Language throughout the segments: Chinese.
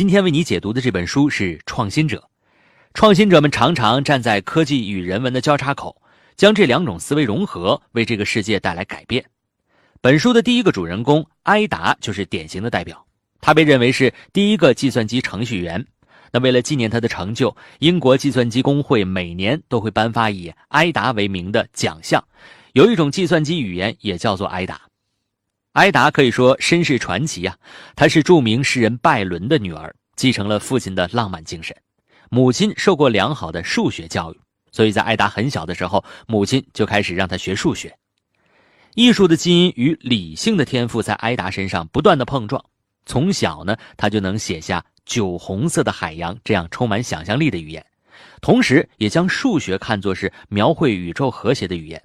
今天为你解读的这本书是《创新者》。创新者们常常站在科技与人文的交叉口，将这两种思维融合，为这个世界带来改变。本书的第一个主人公埃达就是典型的代表，他被认为是第一个计算机程序员。那为了纪念他的成就，英国计算机工会每年都会颁发以埃达为名的奖项。有一种计算机语言也叫做埃达。埃达可以说身世传奇啊，她是著名诗人拜伦的女儿，继承了父亲的浪漫精神。母亲受过良好的数学教育，所以在埃达很小的时候，母亲就开始让她学数学。艺术的基因与理性的天赋在埃达身上不断的碰撞。从小呢，她就能写下“酒红色的海洋”这样充满想象力的语言，同时也将数学看作是描绘宇宙和谐的语言。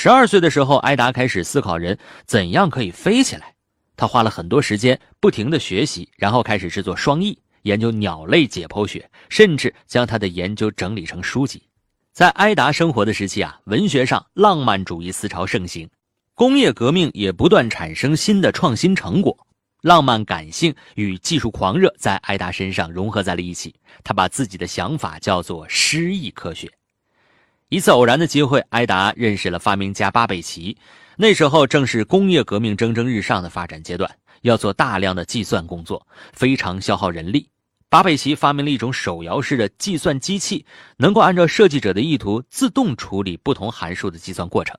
十二岁的时候，埃达开始思考人怎样可以飞起来。他花了很多时间，不停的学习，然后开始制作双翼，研究鸟类解剖学，甚至将他的研究整理成书籍。在埃达生活的时期啊，文学上浪漫主义思潮盛行，工业革命也不断产生新的创新成果。浪漫感性与技术狂热在埃达身上融合在了一起，他把自己的想法叫做诗意科学。一次偶然的机会，埃达认识了发明家巴贝奇。那时候正是工业革命蒸蒸日上的发展阶段，要做大量的计算工作，非常消耗人力。巴贝奇发明了一种手摇式的计算机器，能够按照设计者的意图自动处理不同函数的计算过程。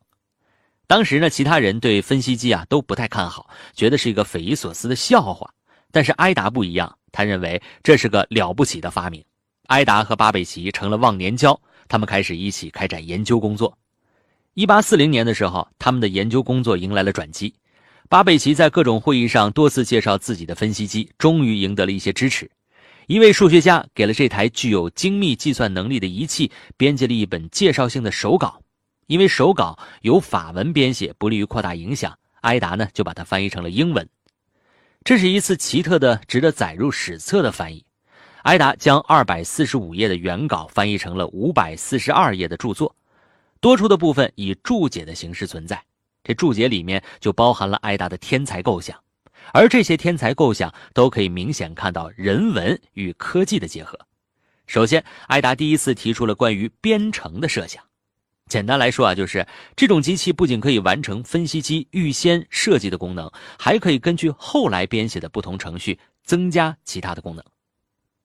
当时呢，其他人对分析机啊都不太看好，觉得是一个匪夷所思的笑话。但是埃达不一样，他认为这是个了不起的发明。埃达和巴贝奇成了忘年交。他们开始一起开展研究工作。一八四零年的时候，他们的研究工作迎来了转机。巴贝奇在各种会议上多次介绍自己的分析机，终于赢得了一些支持。一位数学家给了这台具有精密计算能力的仪器编辑了一本介绍性的手稿，因为手稿由法文编写，不利于扩大影响，埃达呢就把它翻译成了英文。这是一次奇特的、值得载入史册的翻译。艾达将二百四十五页的原稿翻译成了五百四十二页的著作，多出的部分以注解的形式存在。这注解里面就包含了艾达的天才构想，而这些天才构想都可以明显看到人文与科技的结合。首先，艾达第一次提出了关于编程的设想。简单来说啊，就是这种机器不仅可以完成分析机预先设计的功能，还可以根据后来编写的不同程序增加其他的功能。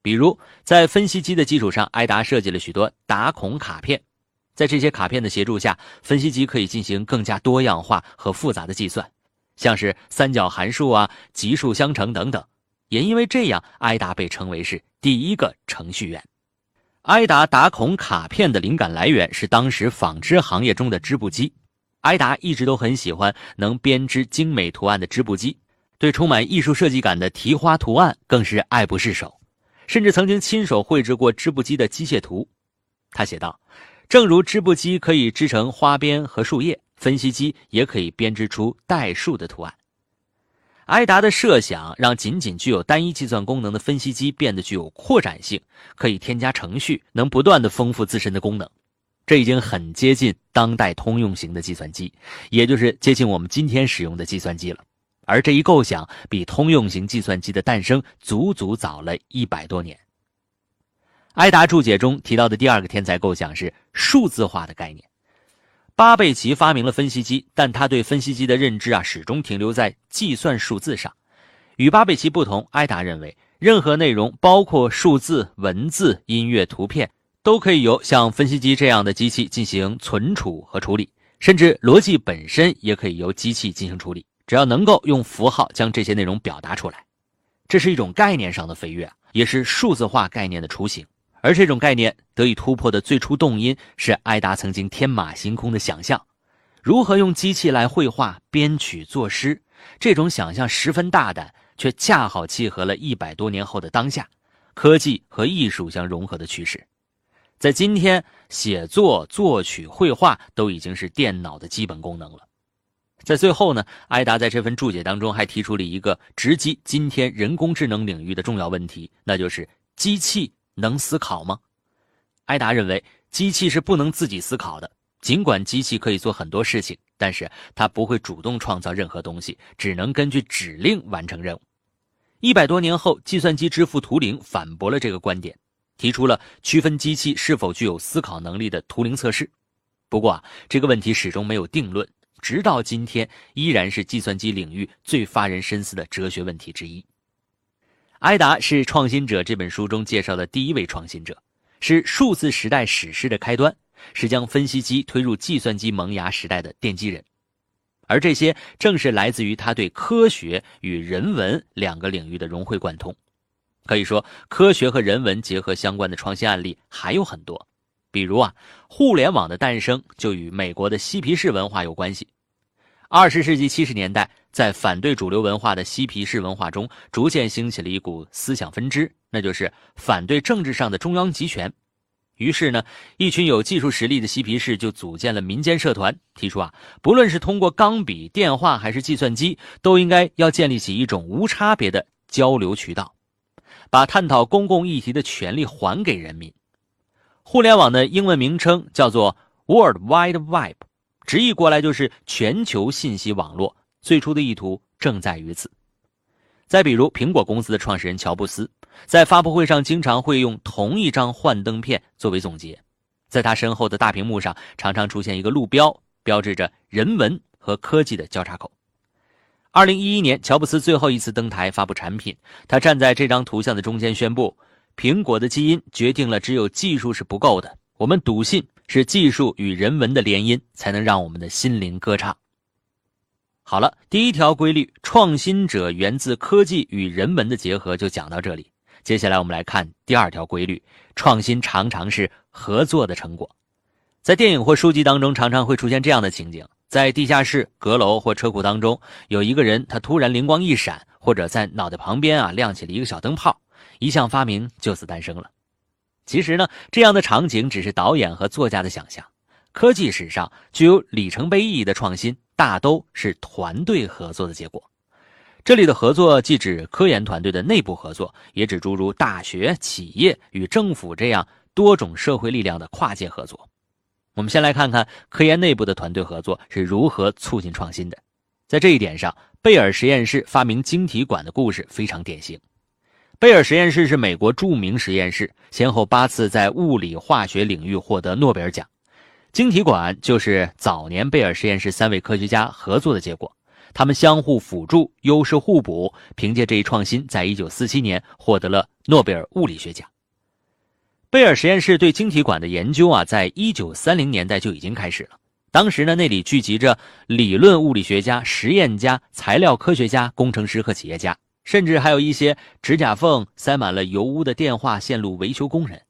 比如，在分析机的基础上，埃达设计了许多打孔卡片，在这些卡片的协助下，分析机可以进行更加多样化和复杂的计算，像是三角函数啊、级数相乘等等。也因为这样，埃达被称为是第一个程序员。埃达打孔卡片的灵感来源是当时纺织行业中的织布机，埃达一直都很喜欢能编织精美图案的织布机，对充满艺术设计感的提花图案更是爱不释手。甚至曾经亲手绘制过织布机的机械图，他写道：“正如织布机可以织成花边和树叶，分析机也可以编织出代数的图案。”埃达的设想让仅仅具有单一计算功能的分析机变得具有扩展性，可以添加程序，能不断的丰富自身的功能。这已经很接近当代通用型的计算机，也就是接近我们今天使用的计算机了。而这一构想比通用型计算机的诞生足足早了一百多年。埃达注解中提到的第二个天才构想是数字化的概念。巴贝奇发明了分析机，但他对分析机的认知啊始终停留在计算数字上。与巴贝奇不同，埃达认为任何内容，包括数字、文字、音乐、图片，都可以由像分析机这样的机器进行存储和处理，甚至逻辑本身也可以由机器进行处理。只要能够用符号将这些内容表达出来，这是一种概念上的飞跃，也是数字化概念的雏形。而这种概念得以突破的最初动因是艾达曾经天马行空的想象：如何用机器来绘画、编曲、作诗。这种想象十分大胆，却恰好契合了一百多年后的当下，科技和艺术相融合的趋势。在今天，写作、作曲、绘画都已经是电脑的基本功能了。在最后呢，艾达在这份注解当中还提出了一个直击今天人工智能领域的重要问题，那就是机器能思考吗？艾达认为机器是不能自己思考的，尽管机器可以做很多事情，但是它不会主动创造任何东西，只能根据指令完成任务。一百多年后，计算机之父图灵反驳了这个观点，提出了区分机器是否具有思考能力的图灵测试。不过啊，这个问题始终没有定论，直到今天依然是计算机领域最发人深思的哲学问题之一。埃达是《创新者》这本书中介绍的第一位创新者，是数字时代史诗的开端，是将分析机推入计算机萌芽时代的奠基人。而这些正是来自于他对科学与人文两个领域的融会贯通。可以说，科学和人文结合相关的创新案例还有很多。比如啊，互联网的诞生就与美国的嬉皮士文化有关系。二十世纪七十年代，在反对主流文化的嬉皮士文化中，逐渐兴起了一股思想分支，那就是反对政治上的中央集权。于是呢，一群有技术实力的嬉皮士就组建了民间社团，提出啊，不论是通过钢笔、电话还是计算机，都应该要建立起一种无差别的交流渠道，把探讨公共议题的权利还给人民。互联网的英文名称叫做 World Wide Web，直译过来就是全球信息网络。最初的意图正在于此。再比如，苹果公司的创始人乔布斯在发布会上经常会用同一张幻灯片作为总结，在他身后的大屏幕上常常出现一个路标，标志着人文和科技的交叉口。二零一一年，乔布斯最后一次登台发布产品，他站在这张图像的中间宣布。苹果的基因决定了，只有技术是不够的。我们笃信，是技术与人文的联姻，才能让我们的心灵歌唱。好了，第一条规律：创新者源自科技与人文的结合，就讲到这里。接下来，我们来看第二条规律：创新常常是合作的成果。在电影或书籍当中，常常会出现这样的情景：在地下室、阁楼或车库当中，有一个人，他突然灵光一闪，或者在脑袋旁边啊亮起了一个小灯泡。一项发明就此诞生了。其实呢，这样的场景只是导演和作家的想象。科技史上具有里程碑意义的创新，大都是团队合作的结果。这里的合作既指科研团队的内部合作，也指诸如大学、企业与政府这样多种社会力量的跨界合作。我们先来看看科研内部的团队合作是如何促进创新的。在这一点上，贝尔实验室发明晶体管的故事非常典型。贝尔实验室是美国著名实验室，先后八次在物理化学领域获得诺贝尔奖。晶体管就是早年贝尔实验室三位科学家合作的结果，他们相互辅助，优势互补，凭借这一创新，在1947年获得了诺贝尔物理学奖。贝尔实验室对晶体管的研究啊，在1930年代就已经开始了。当时呢，那里聚集着理论物理学家、实验家、材料科学家、工程师和企业家。甚至还有一些指甲缝塞满了油污的电话线路维修工人。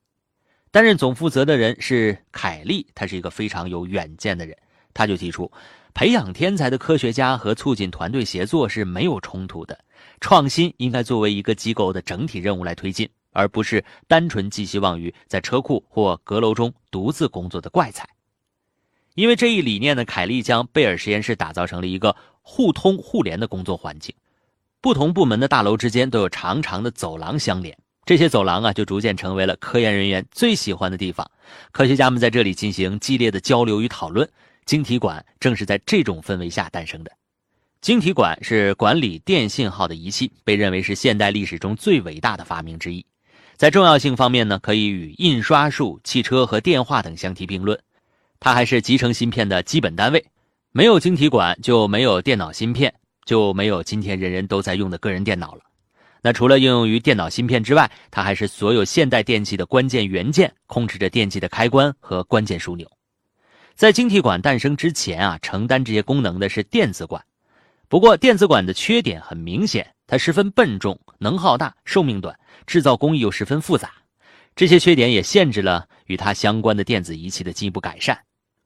担任总负责的人是凯利，他是一个非常有远见的人。他就提出，培养天才的科学家和促进团队协作是没有冲突的。创新应该作为一个机构的整体任务来推进，而不是单纯寄希望于在车库或阁楼中独自工作的怪才。因为这一理念呢，凯利将贝尔实验室打造成了一个互通互联的工作环境。不同部门的大楼之间都有长长的走廊相连，这些走廊啊，就逐渐成为了科研人员最喜欢的地方。科学家们在这里进行激烈的交流与讨论。晶体管正是在这种氛围下诞生的。晶体管是管理电信号的仪器，被认为是现代历史中最伟大的发明之一。在重要性方面呢，可以与印刷术、汽车和电话等相提并论。它还是集成芯片的基本单位。没有晶体管，就没有电脑芯片。就没有今天人人都在用的个人电脑了。那除了应用于电脑芯片之外，它还是所有现代电器的关键元件，控制着电器的开关和关键枢纽。在晶体管诞生之前啊，承担这些功能的是电子管。不过，电子管的缺点很明显，它十分笨重、能耗大、寿命短，制造工艺又十分复杂。这些缺点也限制了与它相关的电子仪器的进一步改善。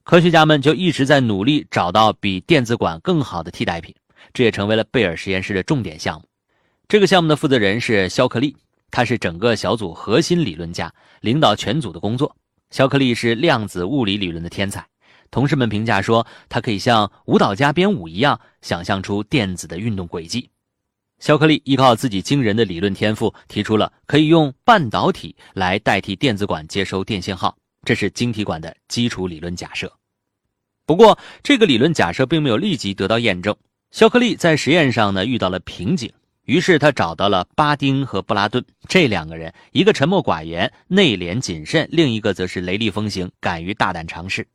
科学家们就一直在努力找到比电子管更好的替代品。这也成为了贝尔实验室的重点项目。这个项目的负责人是肖克利，他是整个小组核心理论家，领导全组的工作。肖克利是量子物理理论的天才，同事们评价说，他可以像舞蹈家编舞一样，想象出电子的运动轨迹。肖克利依靠自己惊人的理论天赋，提出了可以用半导体来代替电子管接收电信号，这是晶体管的基础理论假设。不过，这个理论假设并没有立即得到验证。肖克利在实验上呢遇到了瓶颈，于是他找到了巴丁和布拉顿这两个人，一个沉默寡言、内敛谨慎，另一个则是雷厉风行、敢于大胆尝试。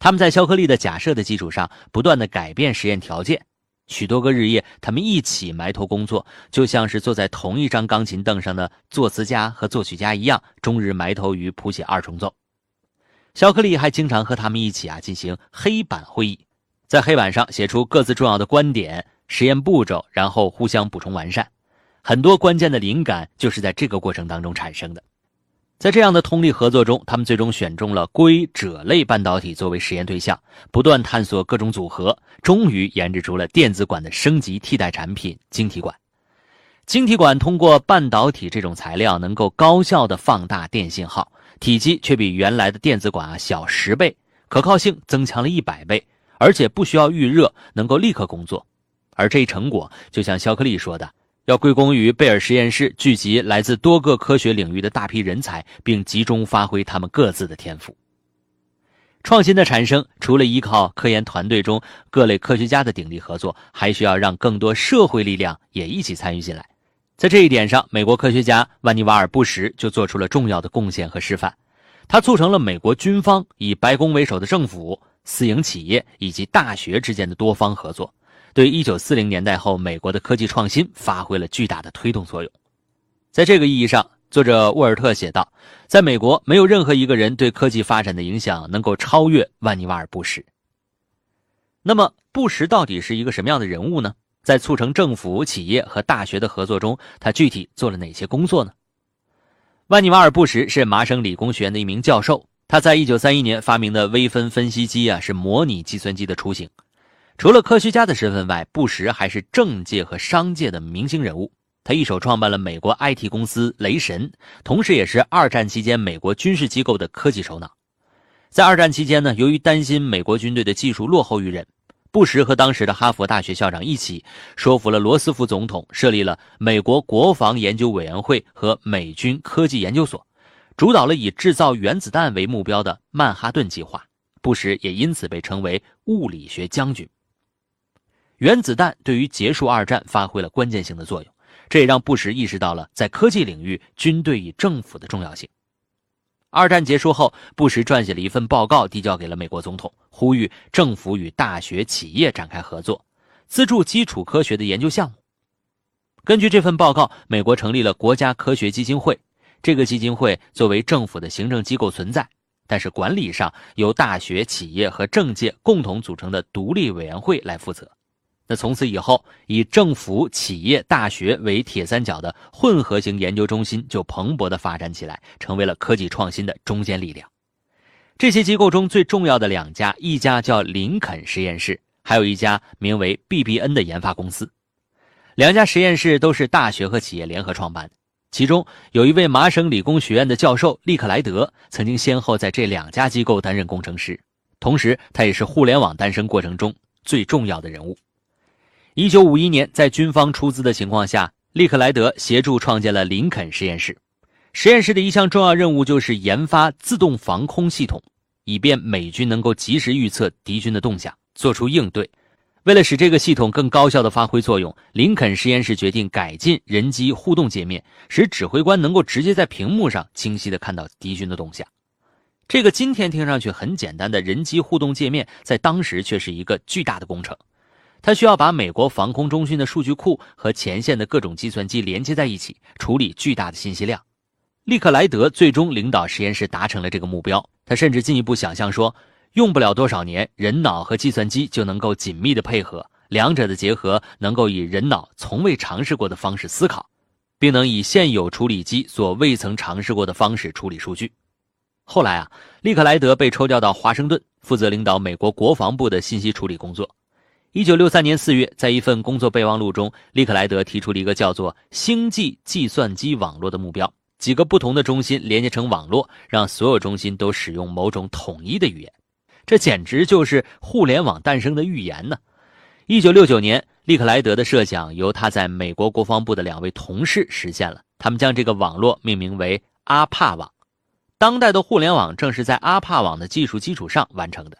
他们在肖克利的假设的基础上，不断的改变实验条件。许多个日夜，他们一起埋头工作，就像是坐在同一张钢琴凳上的作词家和作曲家一样，终日埋头于谱写二重奏。肖克利还经常和他们一起啊进行黑板会议，在黑板上写出各自重要的观点。实验步骤，然后互相补充完善，很多关键的灵感就是在这个过程当中产生的。在这样的通力合作中，他们最终选中了硅锗类半导体作为实验对象，不断探索各种组合，终于研制出了电子管的升级替代产品——晶体管。晶体管通过半导体这种材料，能够高效的放大电信号，体积却比原来的电子管啊小十倍，可靠性增强了一百倍，而且不需要预热，能够立刻工作。而这一成果，就像肖克利说的，要归功于贝尔实验室聚集来自多个科学领域的大批人才，并集中发挥他们各自的天赋。创新的产生，除了依靠科研团队中各类科学家的鼎力合作，还需要让更多社会力量也一起参与进来。在这一点上，美国科学家万尼瓦尔·布什就做出了重要的贡献和示范。他促成了美国军方以白宫为首的政府、私营企业以及大学之间的多方合作。对一九四零年代后美国的科技创新发挥了巨大的推动作用。在这个意义上，作者沃尔特写道：“在美国，没有任何一个人对科技发展的影响能够超越万尼瓦尔·布什。”那么，布什到底是一个什么样的人物呢？在促成政府、企业和大学的合作中，他具体做了哪些工作呢？万尼瓦尔·布什是麻省理工学院的一名教授，他在一九三一年发明的微分分析机啊，是模拟计算机的雏形。除了科学家的身份外，布什还是政界和商界的明星人物。他一手创办了美国 IT 公司雷神，同时也是二战期间美国军事机构的科技首脑。在二战期间呢，由于担心美国军队的技术落后于人，布什和当时的哈佛大学校长一起说服了罗斯福总统，设立了美国国防研究委员会和美军科技研究所，主导了以制造原子弹为目标的曼哈顿计划。布什也因此被称为物理学将军。原子弹对于结束二战发挥了关键性的作用，这也让布什意识到了在科技领域军队与政府的重要性。二战结束后，布什撰写了一份报告，递交给了美国总统，呼吁政府与大学、企业展开合作，资助基础科学的研究项目。根据这份报告，美国成立了国家科学基金会，这个基金会作为政府的行政机构存在，但是管理上由大学、企业和政界共同组成的独立委员会来负责。那从此以后，以政府、企业、大学为铁三角的混合型研究中心就蓬勃的发展起来，成为了科技创新的中坚力量。这些机构中最重要的两家，一家叫林肯实验室，还有一家名为 BBN 的研发公司。两家实验室都是大学和企业联合创办的，其中有一位麻省理工学院的教授利克莱德，曾经先后在这两家机构担任工程师，同时他也是互联网诞生过程中最重要的人物。一九五一年，在军方出资的情况下，利克莱德协助创建了林肯实验室。实验室的一项重要任务就是研发自动防空系统，以便美军能够及时预测敌军的动向，做出应对。为了使这个系统更高效地发挥作用，林肯实验室决定改进人机互动界面，使指挥官能够直接在屏幕上清晰地看到敌军的动向。这个今天听上去很简单的人机互动界面，在当时却是一个巨大的工程。他需要把美国防空中心的数据库和前线的各种计算机连接在一起，处理巨大的信息量。利克莱德最终领导实验室达成了这个目标。他甚至进一步想象说，用不了多少年，人脑和计算机就能够紧密的配合，两者的结合能够以人脑从未尝试过的方式思考，并能以现有处理机所未曾尝试过的方式处理数据。后来啊，利克莱德被抽调到华盛顿，负责领导美国国防部的信息处理工作。一九六三年四月，在一份工作备忘录中，利克莱德提出了一个叫做“星际计算机网络”的目标：几个不同的中心连接成网络，让所有中心都使用某种统一的语言。这简直就是互联网诞生的预言呢！一九六九年，利克莱德的设想由他在美国国防部的两位同事实现了，他们将这个网络命名为阿帕网。当代的互联网正是在阿帕网的技术基础上完成的。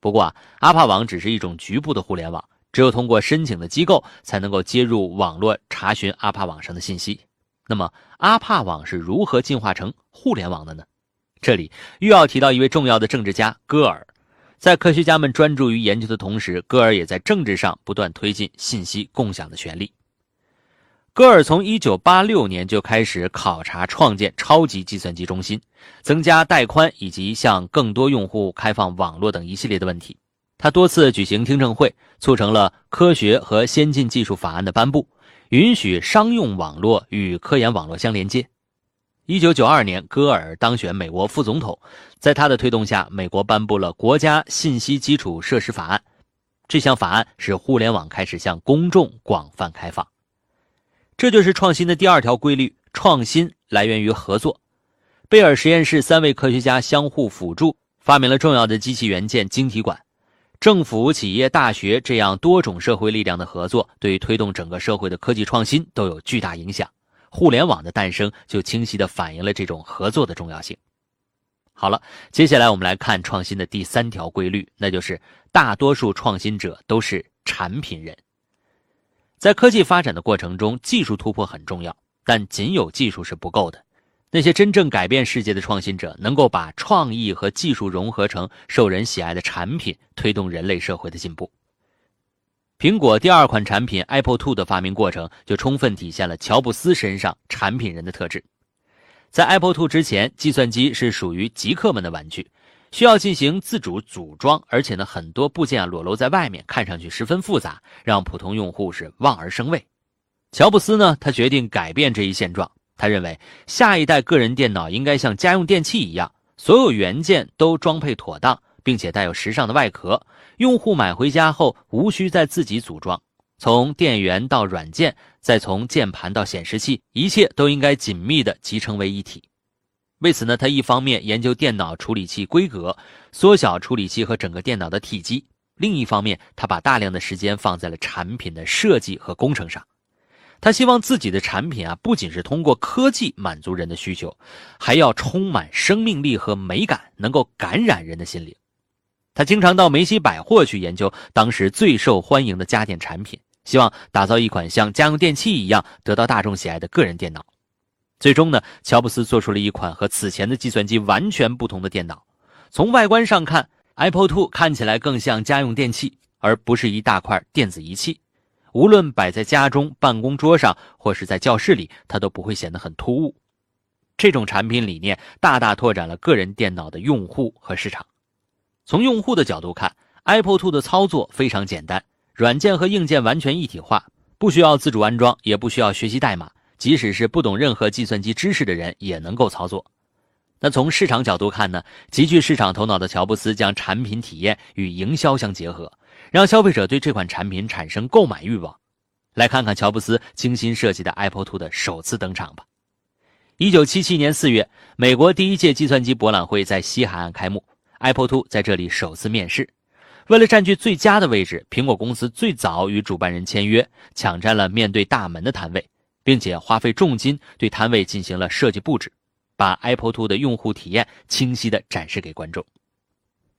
不过啊，阿帕网只是一种局部的互联网，只有通过申请的机构才能够接入网络查询阿帕网上的信息。那么，阿帕网是如何进化成互联网的呢？这里又要提到一位重要的政治家戈尔。在科学家们专注于研究的同时，戈尔也在政治上不断推进信息共享的权利。戈尔从1986年就开始考察创建超级计算机中心、增加带宽以及向更多用户开放网络等一系列的问题。他多次举行听证会，促成了科学和先进技术法案的颁布，允许商用网络与科研网络相连接。一九九二年，戈尔当选美国副总统，在他的推动下，美国颁布了《国家信息基础设施法案》。这项法案使互联网开始向公众广泛开放。这就是创新的第二条规律：创新来源于合作。贝尔实验室三位科学家相互辅助，发明了重要的机器元件晶体管。政府、企业、大学这样多种社会力量的合作，对推动整个社会的科技创新都有巨大影响。互联网的诞生就清晰地反映了这种合作的重要性。好了，接下来我们来看创新的第三条规律，那就是大多数创新者都是产品人。在科技发展的过程中，技术突破很重要，但仅有技术是不够的。那些真正改变世界的创新者，能够把创意和技术融合成受人喜爱的产品，推动人类社会的进步。苹果第二款产品 Apple Two 的发明过程就充分体现了乔布斯身上产品人的特质。在 Apple Two 之前，计算机是属于极客们的玩具，需要进行自主组装，而且呢，很多部件啊裸露在外面，看上去十分复杂，让普通用户是望而生畏。乔布斯呢，他决定改变这一现状。他认为，下一代个人电脑应该像家用电器一样，所有元件都装配妥当。并且带有时尚的外壳，用户买回家后无需再自己组装。从电源到软件，再从键盘到显示器，一切都应该紧密地集成为一体。为此呢，他一方面研究电脑处理器规格，缩小处理器和整个电脑的体积；另一方面，他把大量的时间放在了产品的设计和工程上。他希望自己的产品啊，不仅是通过科技满足人的需求，还要充满生命力和美感，能够感染人的心灵。他经常到梅西百货去研究当时最受欢迎的家电产品，希望打造一款像家用电器一样得到大众喜爱的个人电脑。最终呢，乔布斯做出了一款和此前的计算机完全不同的电脑。从外观上看，Apple Two 看起来更像家用电器，而不是一大块电子仪器。无论摆在家中、办公桌上，或是在教室里，它都不会显得很突兀。这种产品理念大大拓展了个人电脑的用户和市场。从用户的角度看，Apple Two 的操作非常简单，软件和硬件完全一体化，不需要自主安装，也不需要学习代码，即使是不懂任何计算机知识的人也能够操作。那从市场角度看呢？极具市场头脑的乔布斯将产品体验与营销相结合，让消费者对这款产品产生购买欲望。来看看乔布斯精心设计的 Apple Two 的首次登场吧。一九七七年四月，美国第一届计算机博览会在西海岸开幕。Apple Two 在这里首次面世，为了占据最佳的位置，苹果公司最早与主办人签约，抢占了面对大门的摊位，并且花费重金对摊位进行了设计布置，把 Apple Two 的用户体验清晰地展示给观众。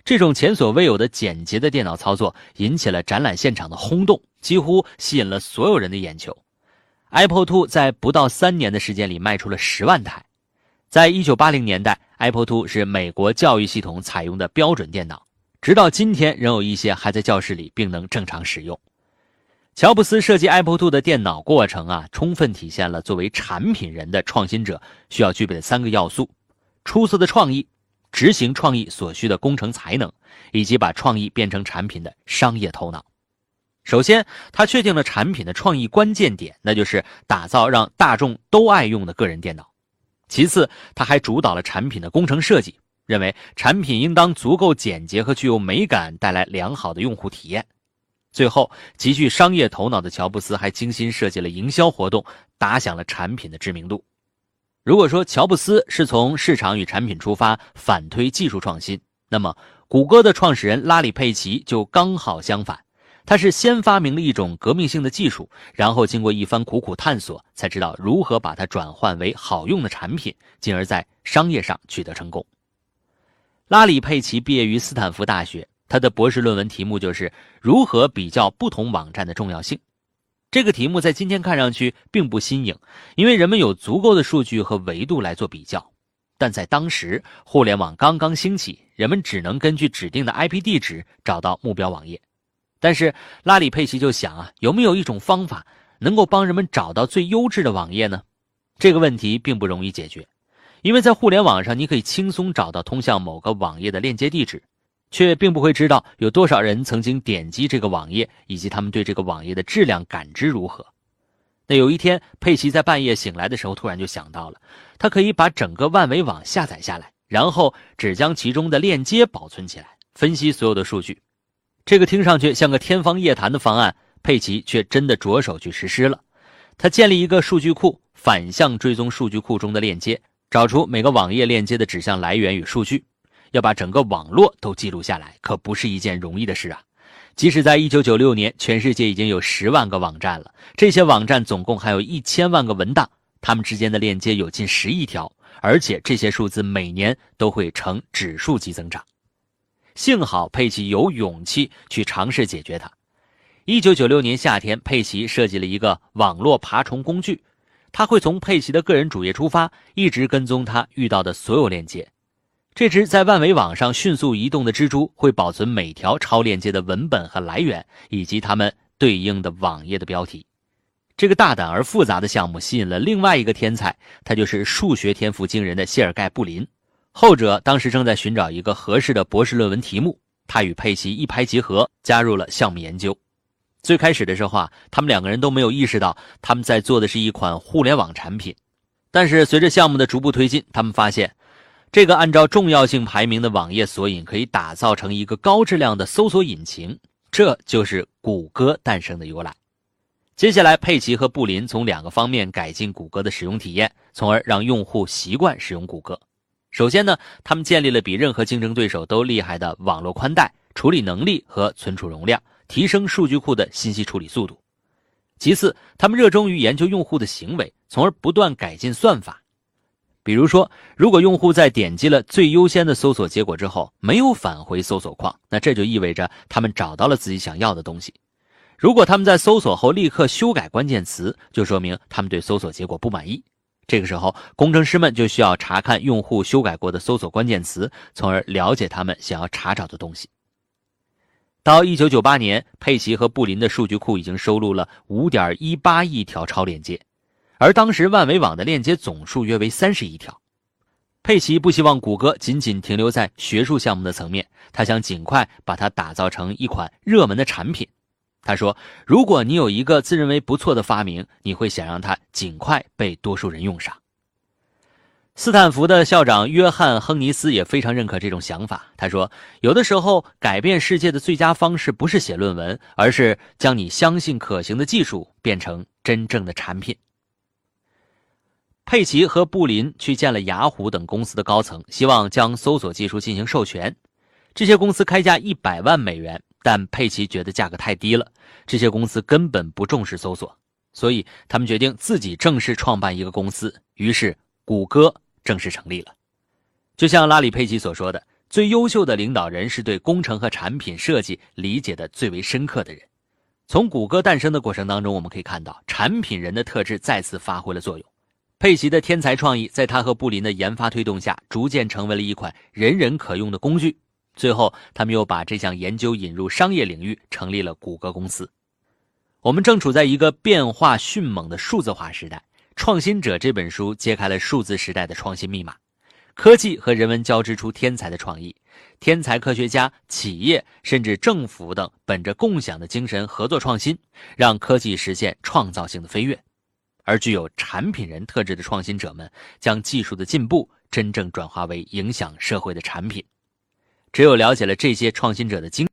这种前所未有的简洁的电脑操作引起了展览现场的轰动，几乎吸引了所有人的眼球。Apple Two 在不到三年的时间里卖出了十万台。在一九八零年代，Apple Two 是美国教育系统采用的标准电脑，直到今天仍有一些还在教室里并能正常使用。乔布斯设计 Apple Two 的电脑过程啊，充分体现了作为产品人的创新者需要具备的三个要素：出色的创意、执行创意所需的工程才能，以及把创意变成产品的商业头脑。首先，他确定了产品的创意关键点，那就是打造让大众都爱用的个人电脑。其次，他还主导了产品的工程设计，认为产品应当足够简洁和具有美感，带来良好的用户体验。最后，极具商业头脑的乔布斯还精心设计了营销活动，打响了产品的知名度。如果说乔布斯是从市场与产品出发，反推技术创新，那么谷歌的创始人拉里·佩奇就刚好相反。他是先发明了一种革命性的技术，然后经过一番苦苦探索，才知道如何把它转换为好用的产品，进而在商业上取得成功。拉里·佩奇毕业于斯坦福大学，他的博士论文题目就是如何比较不同网站的重要性。这个题目在今天看上去并不新颖，因为人们有足够的数据和维度来做比较。但在当时，互联网刚刚兴起，人们只能根据指定的 IP 地址找到目标网页。但是拉里·佩奇就想啊，有没有一种方法能够帮人们找到最优质的网页呢？这个问题并不容易解决，因为在互联网上，你可以轻松找到通向某个网页的链接地址，却并不会知道有多少人曾经点击这个网页，以及他们对这个网页的质量感知如何。那有一天，佩奇在半夜醒来的时候，突然就想到了，他可以把整个万维网下载下来，然后只将其中的链接保存起来，分析所有的数据。这个听上去像个天方夜谭的方案，佩奇却真的着手去实施了。他建立一个数据库，反向追踪数据库中的链接，找出每个网页链接的指向来源与数据。要把整个网络都记录下来，可不是一件容易的事啊。即使在1996年，全世界已经有十万个网站了，这些网站总共还有一千万个文档，它们之间的链接有近十亿条，而且这些数字每年都会呈指数级增长。幸好佩奇有勇气去尝试解决它。1996年夏天，佩奇设计了一个网络爬虫工具，它会从佩奇的个人主页出发，一直跟踪他遇到的所有链接。这只在万维网上迅速移动的蜘蛛会保存每条超链接的文本和来源，以及它们对应的网页的标题。这个大胆而复杂的项目吸引了另外一个天才，他就是数学天赋惊人的谢尔盖·布林。后者当时正在寻找一个合适的博士论文题目，他与佩奇一拍即合，加入了项目研究。最开始的时候啊，他们两个人都没有意识到他们在做的是一款互联网产品。但是随着项目的逐步推进，他们发现。这个按照重要性排名的网页索引可以打造成一个高质量的搜索引擎，这就是谷歌诞生的由来。接下来，佩奇和布林从两个方面改进谷歌的使用体验，从而让用户习惯使用谷歌。首先呢，他们建立了比任何竞争对手都厉害的网络宽带、处理能力和存储容量，提升数据库的信息处理速度。其次，他们热衷于研究用户的行为，从而不断改进算法。比如说，如果用户在点击了最优先的搜索结果之后没有返回搜索框，那这就意味着他们找到了自己想要的东西。如果他们在搜索后立刻修改关键词，就说明他们对搜索结果不满意。这个时候，工程师们就需要查看用户修改过的搜索关键词，从而了解他们想要查找的东西。到1998年，佩奇和布林的数据库已经收录了5.18亿条超链接。而当时万维网的链接总数约为三十亿条，佩奇不希望谷歌仅仅停留在学术项目的层面，他想尽快把它打造成一款热门的产品。他说：“如果你有一个自认为不错的发明，你会想让它尽快被多数人用上。”斯坦福的校长约翰·亨尼斯也非常认可这种想法。他说：“有的时候，改变世界的最佳方式不是写论文，而是将你相信可行的技术变成真正的产品。”佩奇和布林去见了雅虎等公司的高层，希望将搜索技术进行授权。这些公司开价一百万美元，但佩奇觉得价格太低了。这些公司根本不重视搜索，所以他们决定自己正式创办一个公司。于是，谷歌正式成立了。就像拉里·佩奇所说的：“最优秀的领导人是对工程和产品设计理解的最为深刻的人。”从谷歌诞生的过程当中，我们可以看到产品人的特质再次发挥了作用。佩奇的天才创意，在他和布林的研发推动下，逐渐成为了一款人人可用的工具。最后，他们又把这项研究引入商业领域，成立了谷歌公司。我们正处在一个变化迅猛的数字化时代，《创新者》这本书揭开了数字时代的创新密码：科技和人文交织出天才的创意，天才科学家、企业甚至政府等，本着共享的精神合作创新，让科技实现创造性的飞跃。而具有产品人特质的创新者们，将技术的进步真正转化为影响社会的产品。只有了解了这些创新者的经。